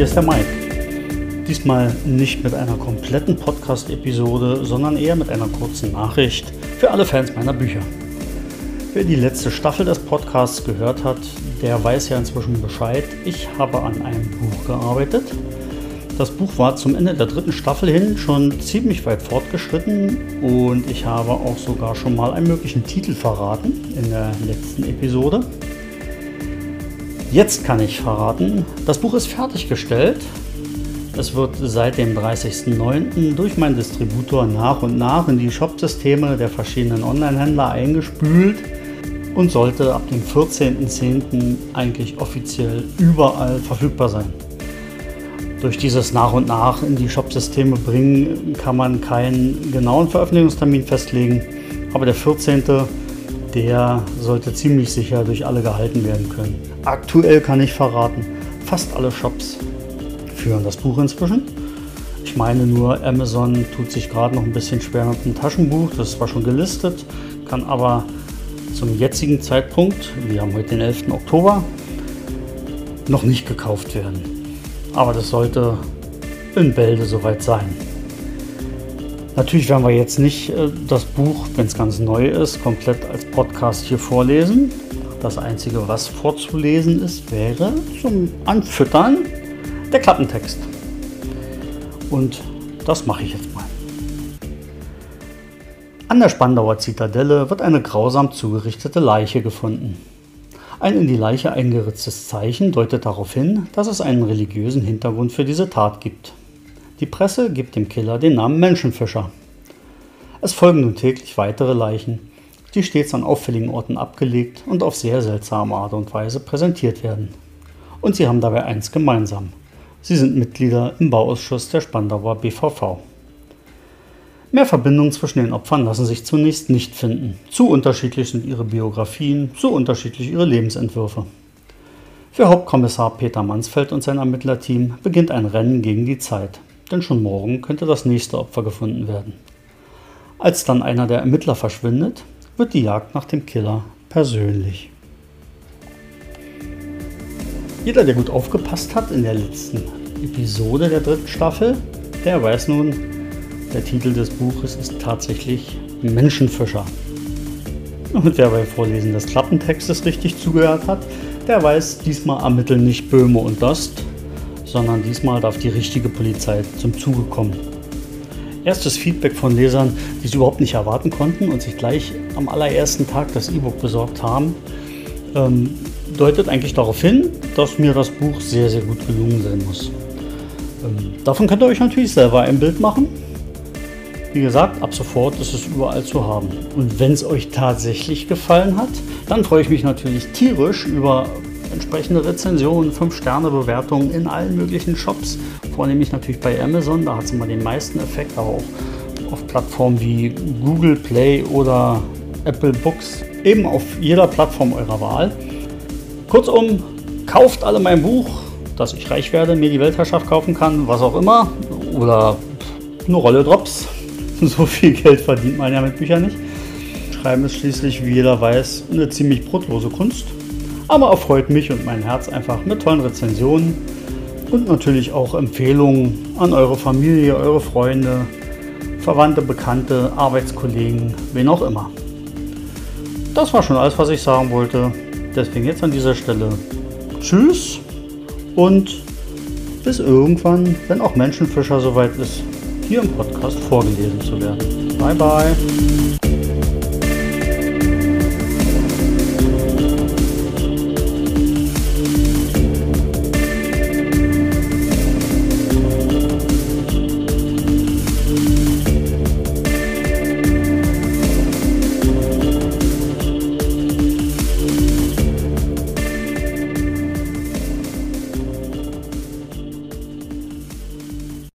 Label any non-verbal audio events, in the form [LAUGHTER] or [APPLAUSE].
hier ist der Mike. Diesmal nicht mit einer kompletten Podcast-Episode, sondern eher mit einer kurzen Nachricht für alle Fans meiner Bücher. Wer die letzte Staffel des Podcasts gehört hat, der weiß ja inzwischen Bescheid. Ich habe an einem Buch gearbeitet. Das Buch war zum Ende der dritten Staffel hin schon ziemlich weit fortgeschritten und ich habe auch sogar schon mal einen möglichen Titel verraten in der letzten Episode. Jetzt kann ich verraten, das Buch ist fertiggestellt. Es wird seit dem 30.09. durch meinen Distributor nach und nach in die Shopsysteme der verschiedenen Online-Händler eingespült und sollte ab dem 14.10. eigentlich offiziell überall verfügbar sein. Durch dieses nach und nach in die Shopsysteme bringen kann man keinen genauen Veröffentlichungstermin festlegen, aber der 14 der sollte ziemlich sicher durch alle gehalten werden können. Aktuell kann ich verraten, fast alle Shops führen das Buch inzwischen. Ich meine nur, Amazon tut sich gerade noch ein bisschen schwer mit dem Taschenbuch. Das ist zwar schon gelistet, kann aber zum jetzigen Zeitpunkt, wir haben heute den 11. Oktober, noch nicht gekauft werden. Aber das sollte in Bälde soweit sein. Natürlich werden wir jetzt nicht äh, das Buch, wenn es ganz neu ist, komplett als Podcast hier vorlesen. Das Einzige, was vorzulesen ist, wäre zum Anfüttern der Klappentext. Und das mache ich jetzt mal. An der Spandauer Zitadelle wird eine grausam zugerichtete Leiche gefunden. Ein in die Leiche eingeritztes Zeichen deutet darauf hin, dass es einen religiösen Hintergrund für diese Tat gibt. Die Presse gibt dem Killer den Namen Menschenfischer. Es folgen nun täglich weitere Leichen, die stets an auffälligen Orten abgelegt und auf sehr seltsame Art und Weise präsentiert werden. Und sie haben dabei eins gemeinsam. Sie sind Mitglieder im Bauausschuss der Spandauer BVV. Mehr Verbindungen zwischen den Opfern lassen sich zunächst nicht finden. Zu unterschiedlich sind ihre Biografien, zu unterschiedlich ihre Lebensentwürfe. Für Hauptkommissar Peter Mansfeld und sein Ermittlerteam beginnt ein Rennen gegen die Zeit denn schon morgen könnte das nächste Opfer gefunden werden. Als dann einer der Ermittler verschwindet, wird die Jagd nach dem Killer persönlich. Jeder, der gut aufgepasst hat in der letzten Episode der dritten Staffel, der weiß nun, der Titel des Buches ist tatsächlich Menschenfischer. Und wer beim Vorlesen des Klappentextes richtig zugehört hat, der weiß, diesmal ermitteln nicht Böhme und Dost, sondern diesmal darf die richtige Polizei zum Zuge kommen. Erstes Feedback von Lesern, die es überhaupt nicht erwarten konnten und sich gleich am allerersten Tag das E-Book besorgt haben, ähm, deutet eigentlich darauf hin, dass mir das Buch sehr, sehr gut gelungen sein muss. Ähm, davon könnt ihr euch natürlich selber ein Bild machen. Wie gesagt, ab sofort ist es überall zu haben. Und wenn es euch tatsächlich gefallen hat, dann freue ich mich natürlich tierisch über entsprechende Rezensionen, 5-Sterne-Bewertungen in allen möglichen Shops, vornehmlich natürlich bei Amazon, da hat es immer den meisten Effekt, aber auch auf Plattformen wie Google Play oder Apple Books, eben auf jeder Plattform eurer Wahl. Kurzum, kauft alle mein Buch, dass ich reich werde, mir die Weltherrschaft kaufen kann, was auch immer, oder eine Rolle Drops. [LAUGHS] So viel Geld verdient man ja mit Büchern nicht. Schreiben ist schließlich, wie jeder weiß, eine ziemlich brotlose Kunst aber erfreut mich und mein Herz einfach mit tollen Rezensionen und natürlich auch Empfehlungen an eure Familie, eure Freunde, Verwandte, Bekannte, Arbeitskollegen, wen auch immer. Das war schon alles, was ich sagen wollte. Deswegen jetzt an dieser Stelle Tschüss und bis irgendwann, wenn auch Menschenfischer soweit ist, hier im Podcast vorgelesen zu werden. Bye bye.